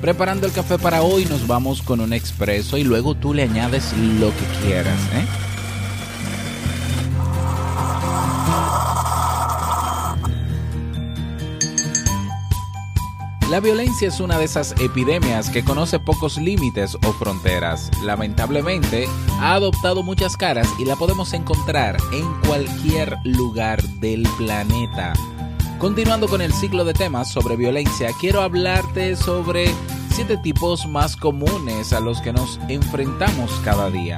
Preparando el café para hoy nos vamos con un expreso y luego tú le añades lo que quieras, ¿eh? La violencia es una de esas epidemias que conoce pocos límites o fronteras. Lamentablemente, ha adoptado muchas caras y la podemos encontrar en cualquier lugar del planeta. Continuando con el ciclo de temas sobre violencia, quiero hablarte sobre siete tipos más comunes a los que nos enfrentamos cada día.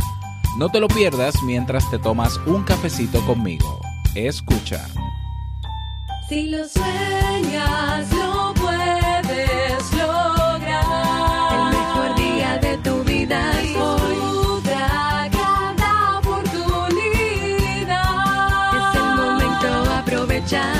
No te lo pierdas mientras te tomas un cafecito conmigo. Escucha. Si lo sueñas, Y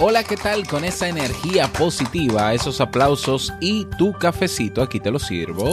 Hola, ¿qué tal? Con esa energía positiva, esos aplausos y tu cafecito, aquí te lo sirvo.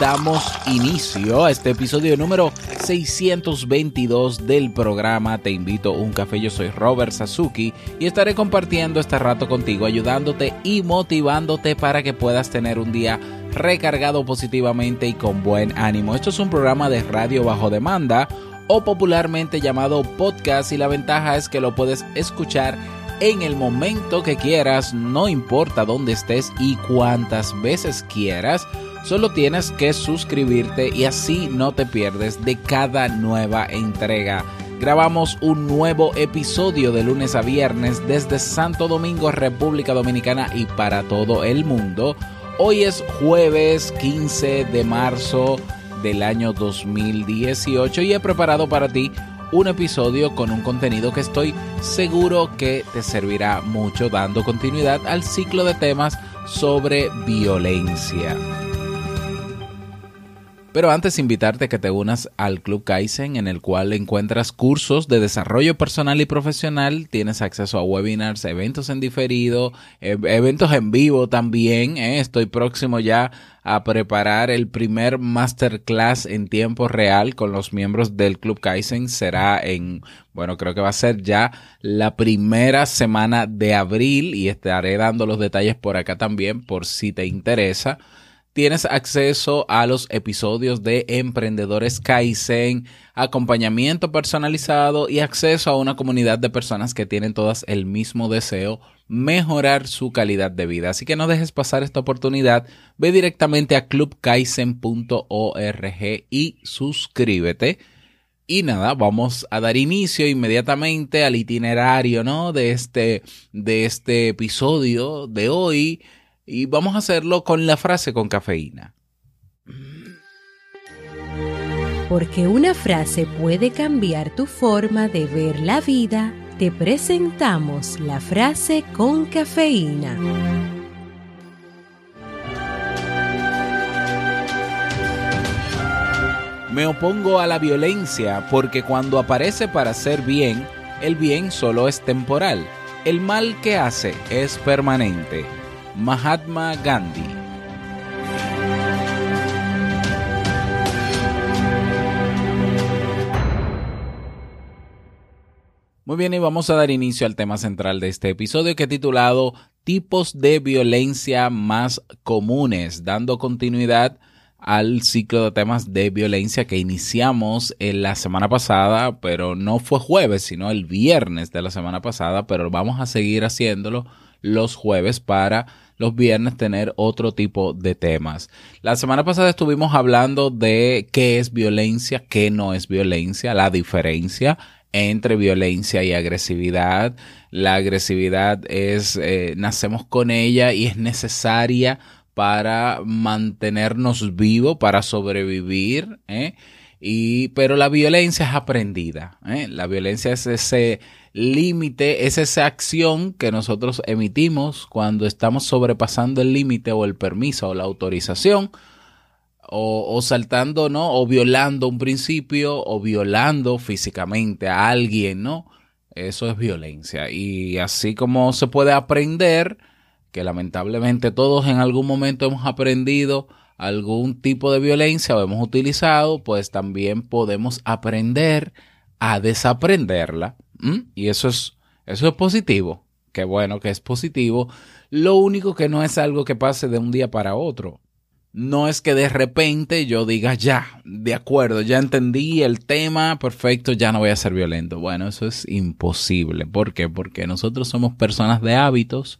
Damos inicio a este episodio número 622 del programa Te invito a un café. Yo soy Robert Sasuki y estaré compartiendo este rato contigo, ayudándote y motivándote para que puedas tener un día recargado positivamente y con buen ánimo. Esto es un programa de radio bajo demanda o popularmente llamado podcast y la ventaja es que lo puedes escuchar en el momento que quieras, no importa dónde estés y cuántas veces quieras. Solo tienes que suscribirte y así no te pierdes de cada nueva entrega. Grabamos un nuevo episodio de lunes a viernes desde Santo Domingo, República Dominicana y para todo el mundo. Hoy es jueves 15 de marzo del año 2018 y he preparado para ti un episodio con un contenido que estoy seguro que te servirá mucho dando continuidad al ciclo de temas sobre violencia. Pero antes invitarte a que te unas al Club Kaizen en el cual encuentras cursos de desarrollo personal y profesional, tienes acceso a webinars, eventos en diferido, e, eventos en vivo también. ¿eh? Estoy próximo ya a preparar el primer masterclass en tiempo real con los miembros del Club Kaizen. Será en, bueno, creo que va a ser ya la primera semana de abril y estaré dando los detalles por acá también por si te interesa tienes acceso a los episodios de Emprendedores Kaizen, acompañamiento personalizado y acceso a una comunidad de personas que tienen todas el mismo deseo, mejorar su calidad de vida. Así que no dejes pasar esta oportunidad, ve directamente a clubkaizen.org y suscríbete. Y nada, vamos a dar inicio inmediatamente al itinerario, ¿no? De este, de este episodio de hoy y vamos a hacerlo con la frase con cafeína. Porque una frase puede cambiar tu forma de ver la vida, te presentamos la frase con cafeína. Me opongo a la violencia porque cuando aparece para hacer bien, el bien solo es temporal. El mal que hace es permanente. Mahatma Gandhi. Muy bien, y vamos a dar inicio al tema central de este episodio que he titulado Tipos de violencia más comunes, dando continuidad al ciclo de temas de violencia que iniciamos en la semana pasada, pero no fue jueves, sino el viernes de la semana pasada, pero vamos a seguir haciéndolo los jueves para los viernes tener otro tipo de temas. La semana pasada estuvimos hablando de qué es violencia, qué no es violencia, la diferencia entre violencia y agresividad. La agresividad es, eh, nacemos con ella y es necesaria para mantenernos vivos, para sobrevivir, ¿eh? Y, pero la violencia es aprendida. ¿eh? La violencia es ese límite, es esa acción que nosotros emitimos cuando estamos sobrepasando el límite o el permiso o la autorización o, saltando, ¿no? O violando un principio o violando físicamente a alguien, ¿no? Eso es violencia. Y así como se puede aprender, que lamentablemente todos en algún momento hemos aprendido algún tipo de violencia o hemos utilizado, pues también podemos aprender a desaprenderla. Y eso es, eso es positivo. Qué bueno que es positivo. Lo único que no es algo que pase de un día para otro. No es que de repente yo diga, ya, de acuerdo, ya entendí el tema, perfecto, ya no voy a ser violento. Bueno, eso es imposible. ¿Por qué? Porque nosotros somos personas de hábitos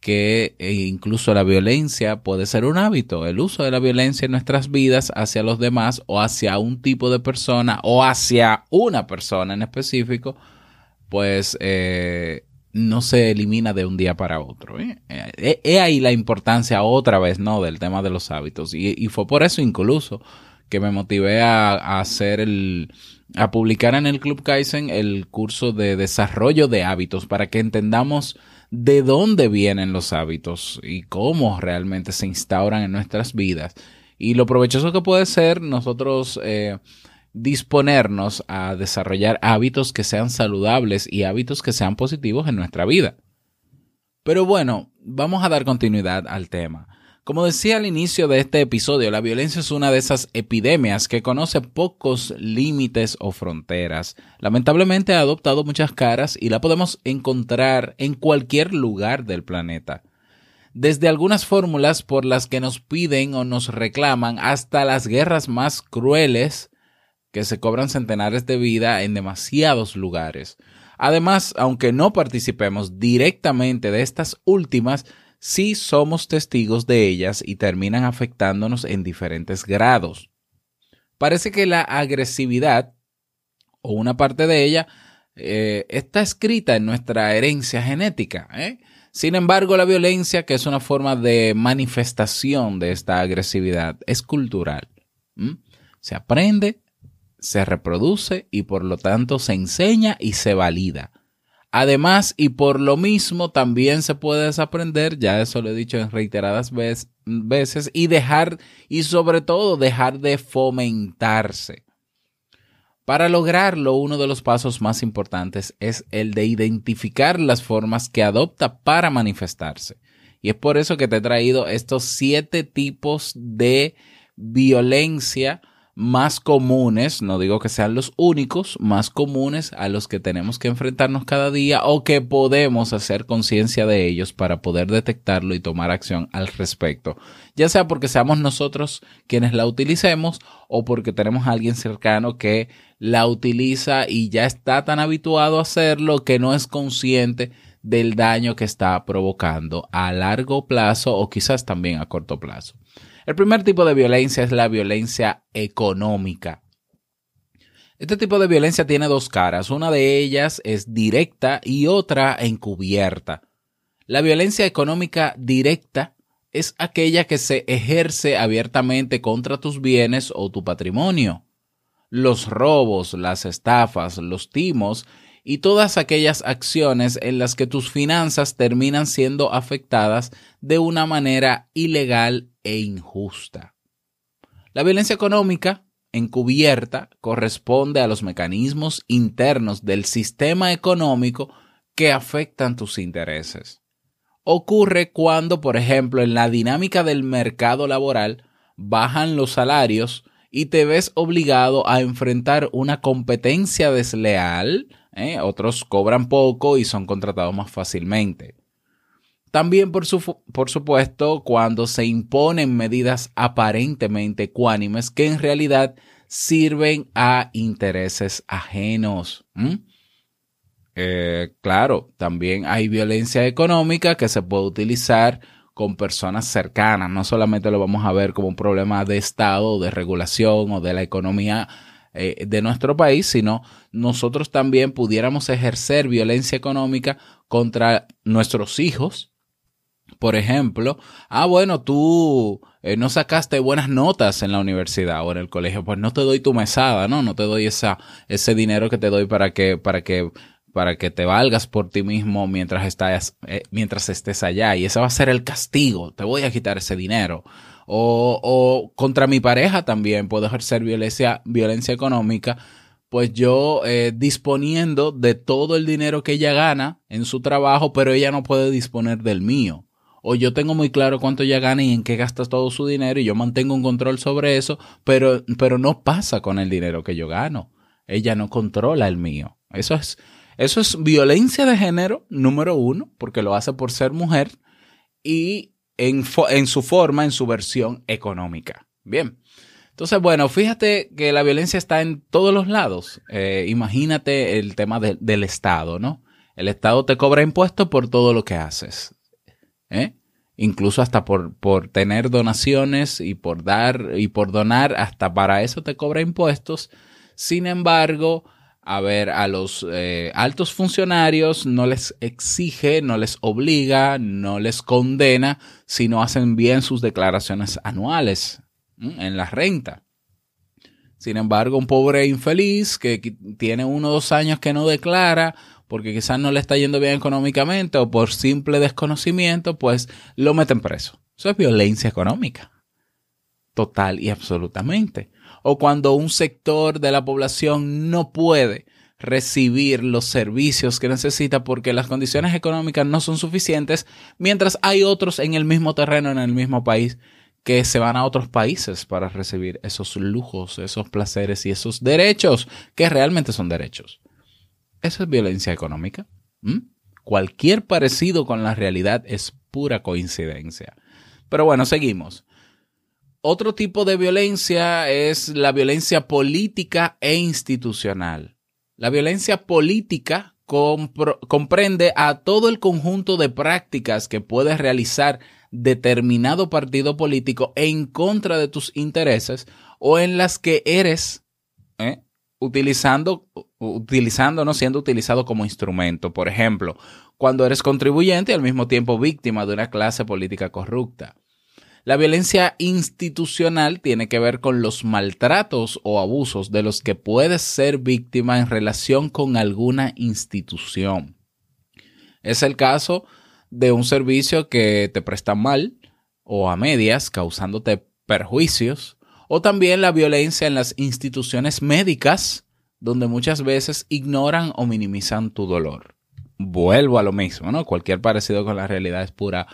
que eh, incluso la violencia puede ser un hábito. El uso de la violencia en nuestras vidas hacia los demás o hacia un tipo de persona o hacia una persona en específico, pues eh, no se elimina de un día para otro. ¿eh? Eh, he ahí la importancia otra vez, ¿no? Del tema de los hábitos. Y, fue por eso incluso que me motivé a, hacer el, a publicar en el Club Kaizen el curso de desarrollo de hábitos para que entendamos de dónde vienen los hábitos y cómo realmente se instauran en nuestras vidas. Y lo provechoso que puede ser nosotros eh, disponernos a desarrollar hábitos que sean saludables y hábitos que sean positivos en nuestra vida. Pero bueno, vamos a dar continuidad al tema. Como decía al inicio de este episodio, la violencia es una de esas epidemias que conoce pocos límites o fronteras. Lamentablemente ha adoptado muchas caras y la podemos encontrar en cualquier lugar del planeta. Desde algunas fórmulas por las que nos piden o nos reclaman hasta las guerras más crueles que se cobran centenares de vidas en demasiados lugares. Además, aunque no participemos directamente de estas últimas, sí somos testigos de ellas y terminan afectándonos en diferentes grados. Parece que la agresividad, o una parte de ella, eh, está escrita en nuestra herencia genética. ¿eh? Sin embargo, la violencia, que es una forma de manifestación de esta agresividad, es cultural. Se aprende se reproduce y por lo tanto se enseña y se valida. Además, y por lo mismo, también se puede desaprender, ya eso lo he dicho en reiteradas veces, y dejar, y sobre todo dejar de fomentarse. Para lograrlo, uno de los pasos más importantes es el de identificar las formas que adopta para manifestarse. Y es por eso que te he traído estos siete tipos de violencia más comunes, no digo que sean los únicos, más comunes a los que tenemos que enfrentarnos cada día o que podemos hacer conciencia de ellos para poder detectarlo y tomar acción al respecto. Ya sea porque seamos nosotros quienes la utilicemos o porque tenemos a alguien cercano que la utiliza y ya está tan habituado a hacerlo que no es consciente del daño que está provocando a largo plazo o quizás también a corto plazo. El primer tipo de violencia es la violencia económica. Este tipo de violencia tiene dos caras. Una de ellas es directa y otra encubierta. La violencia económica directa es aquella que se ejerce abiertamente contra tus bienes o tu patrimonio. Los robos, las estafas, los timos y todas aquellas acciones en las que tus finanzas terminan siendo afectadas de una manera ilegal e injusta. La violencia económica encubierta corresponde a los mecanismos internos del sistema económico que afectan tus intereses. Ocurre cuando, por ejemplo, en la dinámica del mercado laboral bajan los salarios y te ves obligado a enfrentar una competencia desleal, ¿eh? otros cobran poco y son contratados más fácilmente. También, por, supuesto, cuando se imponen medidas aparentemente ecuánimes que en realidad sirven a intereses ajenos. Eh, claro, también hay violencia económica que se puede utilizar con personas cercanas. No solamente lo vamos a ver como un problema de Estado, de regulación o de la economía eh, de nuestro país, sino nosotros también pudiéramos ejercer violencia económica contra nuestros hijos, Por ejemplo, ah, bueno, tú eh, no sacaste buenas notas en la universidad o en el colegio, pues no te doy tu mesada, ¿no? No te doy esa, ese dinero que te doy para que, para que, para que te valgas por ti mismo mientras estás, eh, mientras estés allá. Y ese va a ser el castigo. Te voy a quitar ese dinero. O, o contra mi pareja también puedo ejercer violencia, violencia económica pues yo eh, disponiendo de todo el dinero que ella gana en su trabajo, pero ella no puede disponer del mío. O yo tengo muy claro cuánto ella gana y en qué gasta todo su dinero y yo mantengo un control sobre eso, pero, pero no pasa con el dinero que yo gano. Ella no controla el mío. Eso es, eso es violencia de género, número uno, porque lo hace por ser mujer y en, su forma, en su versión económica. Bien. Entonces, bueno, fíjate que la violencia está en todos los lados. Eh, imagínate el tema del Estado, ¿no? El Estado te cobra impuestos por todo lo que haces. ¿eh? Incluso hasta por, por tener donaciones y por dar y por donar, hasta para eso te cobra impuestos. Sin embargo, a ver, a los eh, altos funcionarios no les exige, no les obliga, no les condena si no hacen bien sus declaraciones anuales en la renta. Sin embargo, un pobre infeliz que tiene uno o dos años que no declara porque quizás no le está yendo bien económicamente o por simple desconocimiento, pues lo meten preso. Eso es violencia económica. Total y absolutamente. O cuando un sector de la población no puede recibir los servicios que necesita porque las condiciones económicas no son suficientes, mientras hay otros en el mismo terreno, en el mismo país, que se van a otros países para recibir esos lujos, esos placeres y esos derechos que realmente son derechos. Eso es violencia económica. Cualquier parecido con la realidad es pura coincidencia. Pero bueno, seguimos. Otro tipo de violencia es la violencia política e institucional. La violencia política comprende a todo el conjunto de prácticas que puede realizar determinado partido político en contra de tus intereses o en las que eres ¿eh? utilizando, utilizando, no siendo utilizado como instrumento. Por ejemplo, cuando eres contribuyente y al mismo tiempo víctima de una clase política corrupta. La violencia institucional tiene que ver con los maltratos o abusos de los que puedes ser víctima en relación con alguna institución. Es el caso de un servicio que te prestan mal o a medias, causándote perjuicios, o también la violencia en las instituciones médicas, donde muchas veces ignoran o minimizan tu dolor. Vuelvo a lo mismo, ¿no? Cualquier parecido con la realidad es pura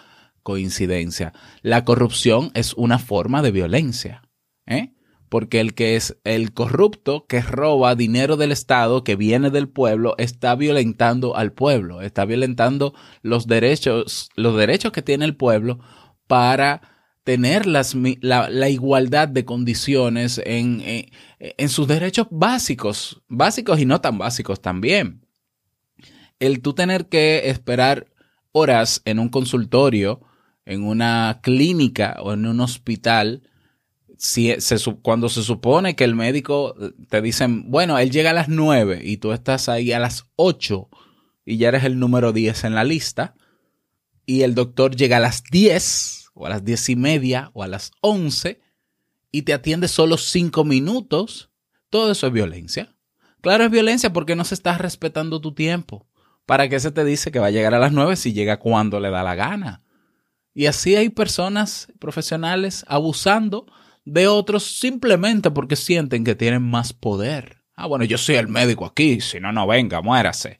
coincidencia. La corrupción es una forma de violencia, ¿eh? porque el que es el corrupto que roba dinero del Estado que viene del pueblo está violentando al pueblo, está violentando los derechos, los derechos que tiene el pueblo para tener las, la, igualdad de condiciones en, en, en sus derechos básicos, básicos y no tan básicos también. El tú tener que esperar horas en un consultorio, en una clínica o en un hospital, si se, cuando se supone que el médico eh, te dicen, bueno, él llega a las 9 y tú estás ahí a las 8 y ya eres el número 10 en la lista, y el doctor llega a las 10 o a las 10 y media o a las 11 y te atiende solo 5 minutos, todo eso es violencia. Claro, es violencia porque no se está respetando tu tiempo. ¿Para qué se te dice que va a llegar a las 9 si llega cuando le da la gana? Y así hay personas profesionales abusando de otros simplemente porque sienten que tienen más poder. Ah, bueno, yo soy el médico aquí, si no, no venga, muérase.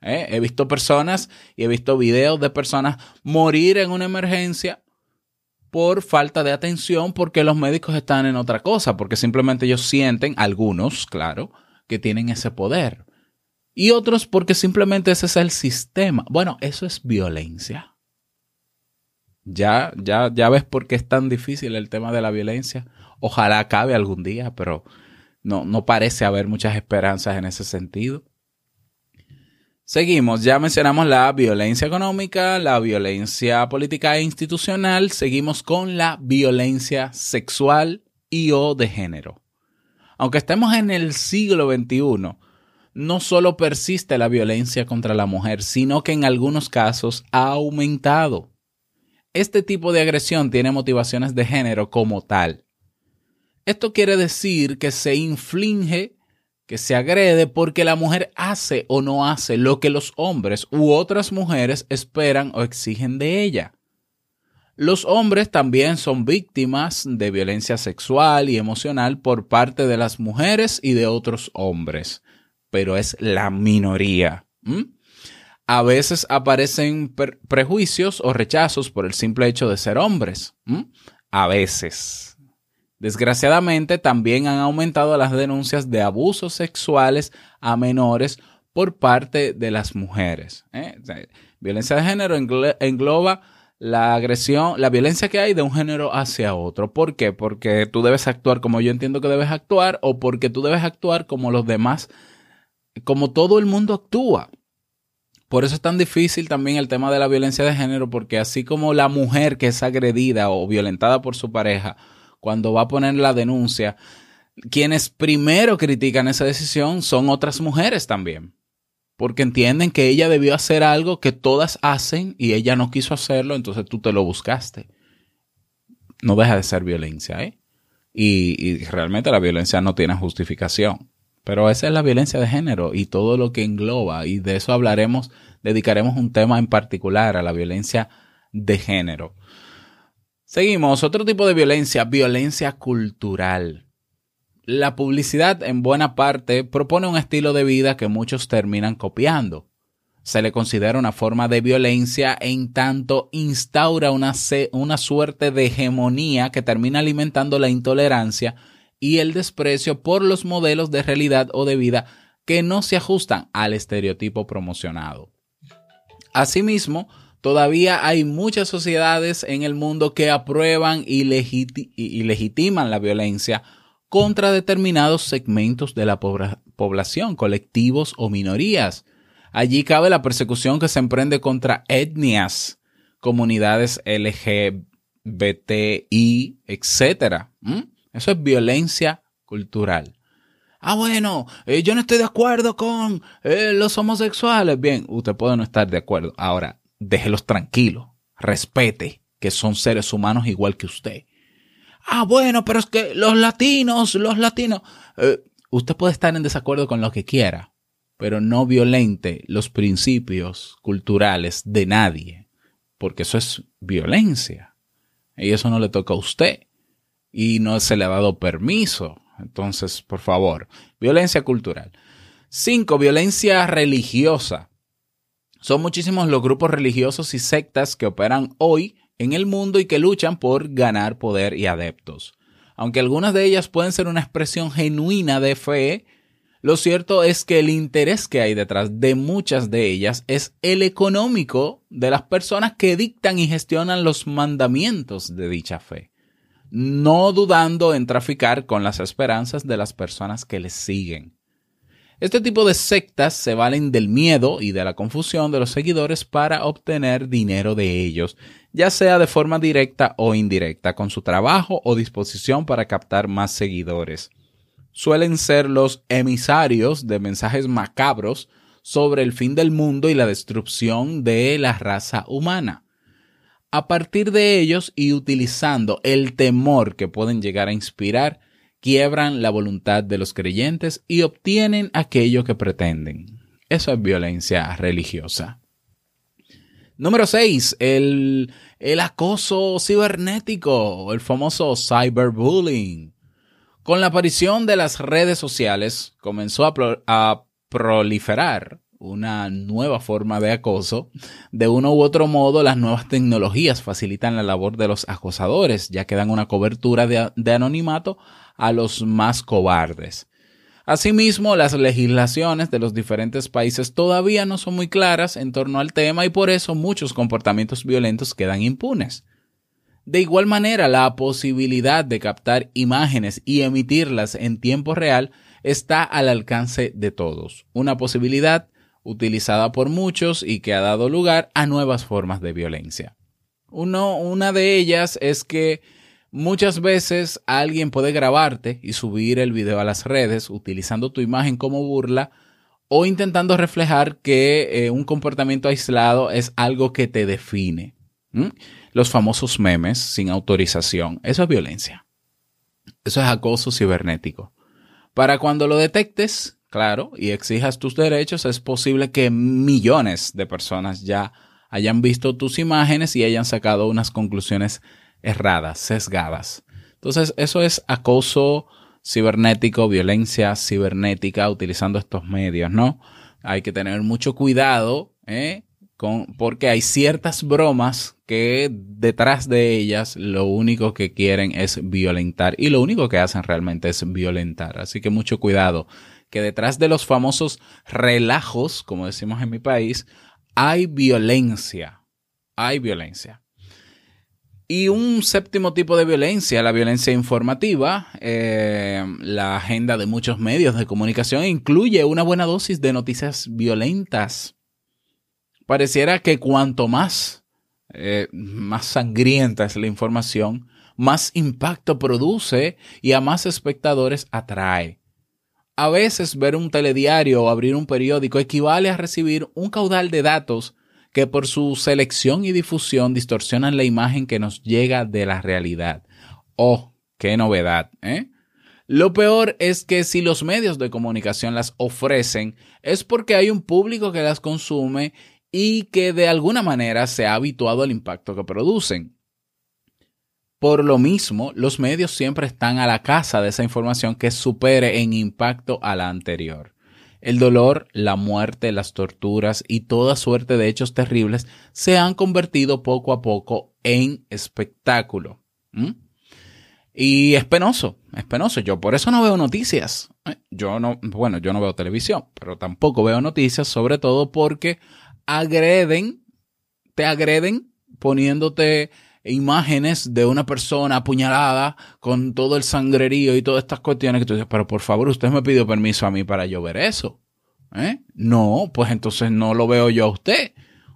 ¿Eh? He visto personas y he visto videos de personas morir en una emergencia por falta de atención porque los médicos están en otra cosa, porque simplemente ellos sienten, algunos, claro, que tienen ese poder. Y otros porque simplemente ese es el sistema. Bueno, eso es violencia. Ya, ya, ya ves por qué es tan difícil el tema de la violencia. Ojalá acabe algún día, pero no, no parece haber muchas esperanzas en ese sentido. Seguimos, ya mencionamos la violencia económica, la violencia política e institucional, seguimos con la violencia sexual y o de género. Aunque estemos en el siglo XXI, no solo persiste la violencia contra la mujer, sino que en algunos casos ha aumentado. Este tipo de agresión tiene motivaciones de género como tal. Esto quiere decir que se inflige, que se agrede porque la mujer hace o no hace lo que los hombres u otras mujeres esperan o exigen de ella. Los hombres también son víctimas de violencia sexual y emocional por parte de las mujeres y de otros hombres, pero es la minoría. A veces aparecen prejuicios o rechazos por el simple hecho de ser hombres. A veces. Desgraciadamente también han aumentado las denuncias de abusos sexuales a menores por parte de las mujeres. ¿eh? violencia de género engloba la agresión, la violencia que hay de un género hacia otro. ¿Por qué? Porque tú debes actuar como yo entiendo que debes actuar o porque tú debes actuar como los demás, como todo el mundo actúa. Por eso es tan difícil también el tema de la violencia de género, porque así como la mujer que es agredida o violentada por su pareja, cuando va a poner la denuncia, quienes primero critican esa decisión son otras mujeres también porque entienden que ella debió hacer algo que todas hacen y ella no quiso hacerlo, entonces tú te lo buscaste. No deja de ser violencia, ¿eh? Y, realmente la violencia no tiene justificación. Pero esa es la violencia de género y todo lo que engloba, y de eso hablaremos, dedicaremos un tema en particular a la violencia de género. Seguimos, otro tipo de violencia, violencia cultural. La publicidad en buena parte propone un estilo de vida que muchos terminan copiando. Se le considera una forma de violencia en tanto instaura una, una suerte de hegemonía que termina alimentando la intolerancia y el desprecio por los modelos de realidad o de vida que no se ajustan al estereotipo promocionado. Asimismo, todavía hay muchas sociedades en el mundo que aprueban y, legitiman la violencia contra determinados segmentos de la población, colectivos o minorías. Allí cabe la persecución que se emprende contra etnias, comunidades LGBTI, etc. Eso es violencia cultural. Ah, bueno, eh, yo no estoy de acuerdo con eh, los homosexuales. Bien, usted puede no estar de acuerdo. Ahora, déjelos tranquilos. Respete que son seres humanos igual que usted ah, bueno, pero es que los latinos, los latinos, eh, usted puede estar en desacuerdo con lo que quiera, pero no violente los principios culturales de nadie, porque eso es violencia. Y eso no le toca a usted. Y no se le ha dado permiso. Entonces, por favor, violencia cultural. Cinco, violencia religiosa. Son muchísimos los grupos religiosos y sectas que operan hoy en el mundo y que luchan por ganar poder y adeptos. Aunque algunas de ellas pueden ser una expresión genuina de fe, lo cierto es que el interés que hay detrás de muchas de ellas es el económico de las personas que dictan y gestionan los mandamientos de dicha fe, no dudando en traficar con las esperanzas de las personas que les siguen. Este tipo de sectas se valen del miedo y de la confusión de los seguidores para obtener dinero de ellos, ya sea de forma directa o indirecta, con su trabajo o disposición para captar más seguidores. Suelen ser los emisarios de mensajes macabros sobre el fin del mundo y la destrucción de la raza humana. A partir de ellos y utilizando el temor que pueden llegar a inspirar, quiebran la voluntad de los creyentes y obtienen aquello que pretenden. Eso es violencia religiosa. Número 6. El, el acoso cibernético, el famoso cyberbullying. Con la aparición de las redes sociales comenzó a, a proliferar una nueva forma de acoso. De uno u otro modo, las nuevas tecnologías facilitan la labor de los acosadores, ya que dan una cobertura de, de anonimato a los más cobardes. Asimismo, las legislaciones de los diferentes países todavía no son muy claras en torno al tema y por eso muchos comportamientos violentos quedan impunes. De igual manera, la posibilidad de captar imágenes y emitirlas en tiempo real está al alcance de todos, una posibilidad utilizada por muchos y que ha dado lugar a nuevas formas de violencia. Uno, una de ellas es que Muchas veces alguien puede grabarte y subir el video a las redes utilizando tu imagen como burla o intentando reflejar que eh, un comportamiento aislado es algo que te define. Los famosos memes sin autorización. Eso es violencia. Eso es acoso cibernético. Para cuando lo detectes, claro, y exijas tus derechos, es posible que millones de personas ya hayan visto tus imágenes y hayan sacado unas conclusiones erradas, sesgadas. Entonces, eso es acoso cibernético, violencia cibernética utilizando estos medios, ¿no? Hay que tener mucho cuidado, ¿eh? Con, porque hay ciertas bromas que detrás de ellas lo único que quieren es violentar y lo único que hacen realmente es violentar. Así que mucho cuidado, que detrás de los famosos relajos, como decimos en mi país, hay violencia. Hay violencia. Y un séptimo tipo de violencia, la violencia informativa. Eh, la agenda de muchos medios de comunicación incluye una buena dosis de noticias violentas. Pareciera que cuanto más, eh, más sangrienta es la información, más impacto produce y a más espectadores atrae. A veces ver un telediario o abrir un periódico equivale a recibir un caudal de datos que por su selección y difusión distorsionan la imagen que nos llega de la realidad. Oh, qué novedad, ¿eh? Lo peor es que si los medios de comunicación las ofrecen es porque hay un público que las consume y que de alguna manera se ha habituado al impacto que producen. Por lo mismo, los medios siempre están a la casa de esa información que supere en impacto a la anterior. El dolor, la muerte, las torturas y toda suerte de hechos terribles se han convertido poco a poco en espectáculo. Y es penoso, es penoso. Yo por eso no veo noticias. ¿eh? Yo no, bueno, yo no veo televisión, pero tampoco veo noticias, sobre todo porque agreden, te agreden poniéndote imágenes de una persona apuñalada con todo el sangrerío y todas estas cuestiones que tú dices, pero por favor, usted me pidió permiso a mí para yo ver eso. ¿Eh? No, pues entonces no lo veo yo a usted.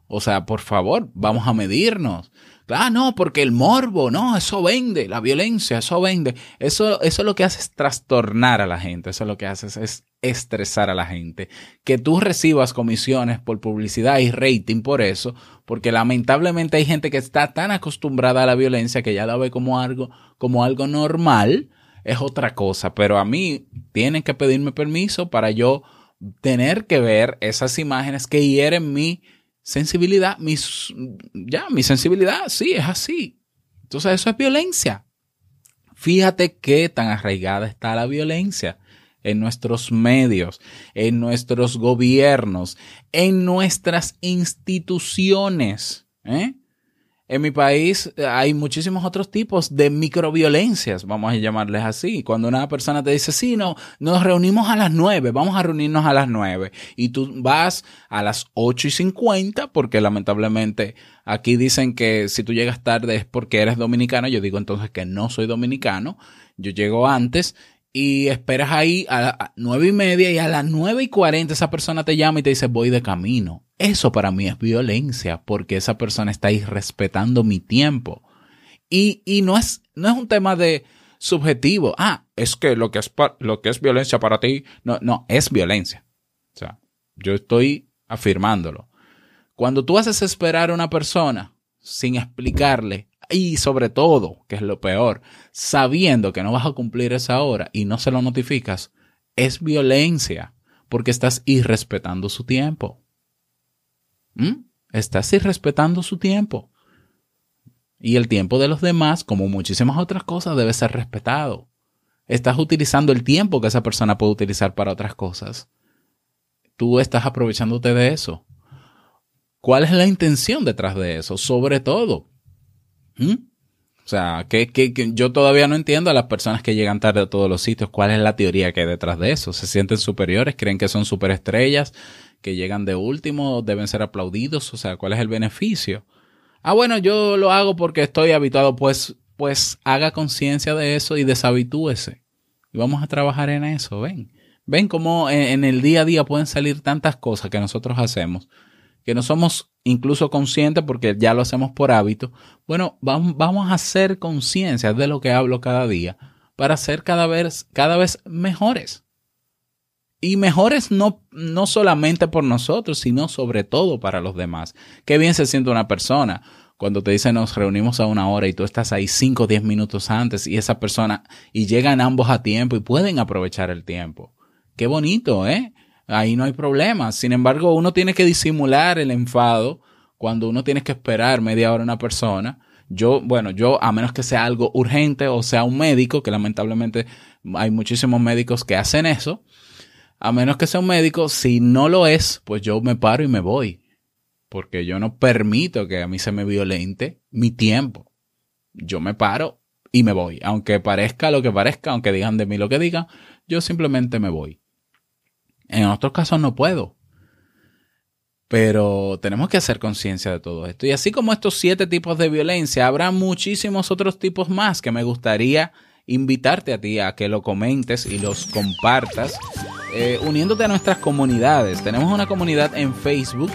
O sea, por favor, vamos a medirnos. Ah, no, porque el morbo, no, eso vende, la violencia, eso vende. Eso, eso lo que hace es trastornar a la gente, eso lo que hace es estresar a la gente. Que tú recibas comisiones por publicidad y rating por eso, porque lamentablemente hay gente que está tan acostumbrada a la violencia que ya la ve como algo, como algo normal, es otra cosa. Pero a mí tienen que pedirme permiso para yo tener que ver esas imágenes que hieren mi sensibilidad, mis, ya, mi sensibilidad, sí, es así. Entonces eso es violencia. Fíjate qué tan arraigada está la violencia en nuestros medios, en nuestros gobiernos, en nuestras instituciones. ¿eh? En mi país eh, hay muchísimos otros tipos de microviolencias, vamos a llamarles así. Cuando una persona te dice, sí, no, nos reunimos a las nueve, vamos a reunirnos a las nueve. Y tú vas a las ocho y cincuenta, porque lamentablemente aquí dicen que si tú llegas tarde es porque eres dominicano. Yo digo entonces que no soy dominicano. Yo llego antes y esperas ahí a las nueve y media y a las nueve y cuarenta esa persona te llama y te dice voy de camino. Eso para mí es violencia porque esa persona está irrespetando mi tiempo. Y, y no, es, no es un tema de subjetivo. Ah, es que lo que es, lo que es violencia para ti, no, no, es violencia. O sea, yo estoy afirmándolo. Cuando tú haces esperar a una persona sin explicarle y sobre todo, que es lo peor, sabiendo que no vas a cumplir esa hora y no se lo notificas, es violencia porque estás irrespetando su tiempo. ¿Mm? Estás irrespetando su tiempo. Y el tiempo de los demás, como muchísimas otras cosas, debe ser respetado. Estás utilizando el tiempo que esa persona puede utilizar para otras cosas. Tú estás aprovechándote de eso. ¿Cuál es la intención detrás de eso? Sobre todo. ¿Mm? O sea, que, yo todavía no entiendo a las personas que llegan tarde a todos los sitios. ¿Cuál es la teoría que hay detrás de eso? ¿Se sienten superiores? ¿Creen que son superestrellas? que llegan de último deben ser aplaudidos, o sea, ¿cuál es el beneficio? Ah, bueno, yo lo hago porque estoy habituado, pues, pues haga conciencia de eso y deshabitúese. Y vamos a trabajar en eso, ven. Ven cómo en, el día a día pueden salir tantas cosas que nosotros hacemos, que no somos incluso conscientes porque ya lo hacemos por hábito. Bueno, vamos, a hacer conciencia de lo que hablo cada día para ser cada vez, cada vez mejores. Y mejores no, no solamente por nosotros, sino sobre todo para los demás. Qué bien se siente una persona cuando te dicen nos reunimos a una hora y tú estás ahí 5 o 10 minutos antes y esa persona y llegan ambos a tiempo y pueden aprovechar el tiempo. Qué bonito, ¿eh? Ahí no hay problema. Sin embargo, uno tiene que disimular el enfado cuando uno tiene que esperar media hora a una persona. Yo, bueno, yo, a menos que sea algo urgente o sea un médico, que lamentablemente hay muchísimos médicos que hacen eso, a menos que sea un médico, si no lo es, pues yo me paro y me voy porque yo no permito que a mí se me violente mi tiempo. Yo me paro y me voy. Aunque parezca lo que parezca, aunque digan de mí lo que digan, yo simplemente me voy. En otros casos no puedo. Pero tenemos que hacer conciencia de todo esto. Y así como estos siete tipos de violencia, habrá muchísimos otros tipos más que me gustaría invitarte a ti a que lo comentes y los compartas, eh, uniéndote a nuestras comunidades. Tenemos una comunidad en Facebook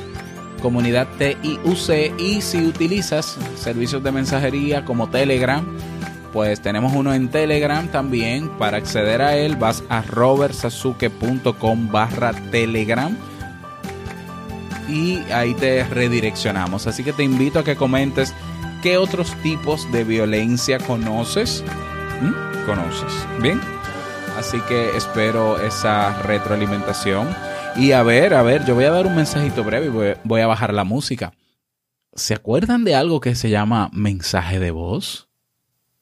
comunidad TIUC y si utilizas servicios de mensajería como Telegram, pues tenemos uno en Telegram también. Para acceder a él vas a robertsasuke.com barra Telegram y ahí te redireccionamos. Así que te invito a que comentes qué otros tipos de violencia conoces. ¿Mm? ¿Conoces? Bien. Así que espero esa retroalimentación. Y a ver, a ver, yo voy a dar un mensajito breve y voy, a bajar la música. ¿Se acuerdan de algo que se llama mensaje de voz?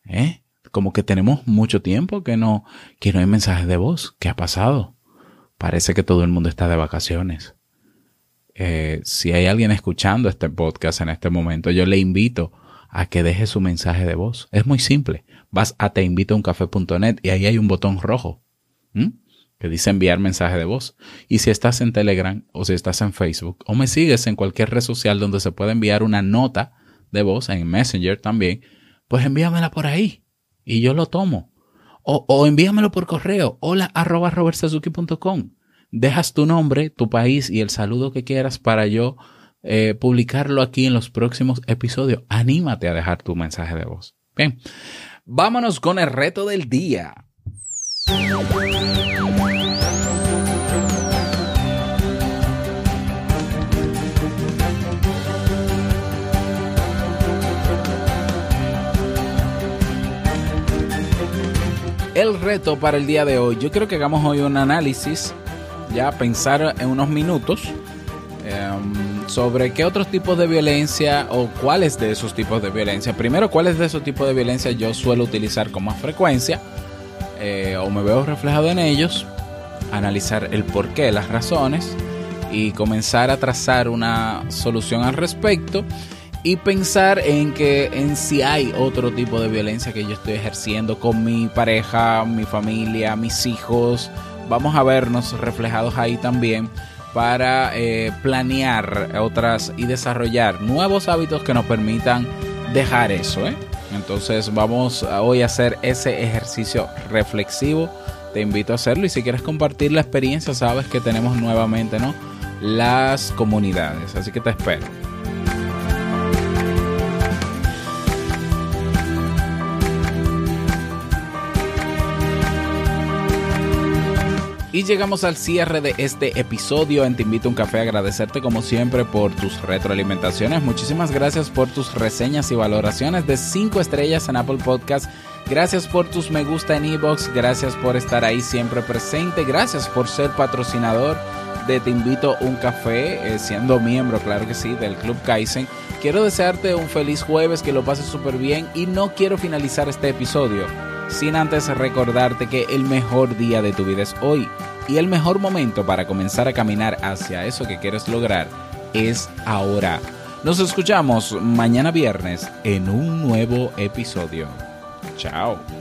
¿Eh? Como que tenemos mucho tiempo que no, que no hay mensaje de voz. ¿Qué ha pasado? Parece que todo el mundo está de vacaciones. Eh, si hay alguien escuchando este podcast en este momento, yo le invito a que deje su mensaje de voz. Es muy simple. Vas a teinvitouncafe.net y ahí hay un botón rojo que dice enviar mensaje de voz. Y si estás en Telegram o si estás en Facebook o me sigues en cualquier red social donde se puede enviar una nota de voz, en Messenger también, pues envíamela por ahí y yo lo tomo. O, o envíamelo por correo, hola arroba robertsazuki.com. Dejas tu nombre, tu país y el saludo que quieras para yo eh, publicarlo aquí en los próximos episodios. Anímate a dejar tu mensaje de voz. Bien, vámonos con el reto del día. El reto para el día de hoy. Yo quiero que hagamos hoy un análisis, ya pensar en unos minutos em, sobre qué otros tipos de violencia o cuáles de esos tipos de violencia. Primero, cuáles de esos tipos de violencia yo suelo utilizar con más frecuencia eh, o me veo reflejado en ellos. Analizar el porqué, las razones y comenzar a trazar una solución al respecto y pensar en que en si hay otro tipo de violencia que yo estoy ejerciendo con mi pareja, mi familia, mis hijos. Vamos a vernos reflejados ahí también para eh, planear otras y desarrollar nuevos hábitos que nos permitan dejar eso. ¿eh? Entonces vamos hoy a hacer ese ejercicio reflexivo. Te invito a hacerlo y si quieres compartir la experiencia sabes que tenemos nuevamente ¿no? las comunidades. Así que te espero. Llegamos al cierre de este episodio en Te Invito a un Café. Agradecerte como siempre por tus retroalimentaciones. Muchísimas gracias por tus reseñas y valoraciones de 5 estrellas en Apple Podcast. Gracias por tus me gusta en Evox. Gracias por estar ahí siempre presente. Gracias por ser patrocinador de Te Invito a un Café, eh, siendo miembro, claro que sí, del Club Kaizen. Quiero desearte un feliz jueves, que lo pases súper bien y no quiero finalizar este episodio sin antes recordarte que el mejor día de tu vida es hoy y el mejor momento para comenzar a caminar hacia eso que quieres lograr es ahora. Nos escuchamos mañana viernes en un nuevo episodio. Chao.